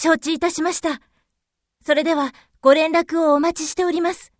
承知いたしました。それでは、ご連絡をお待ちしております。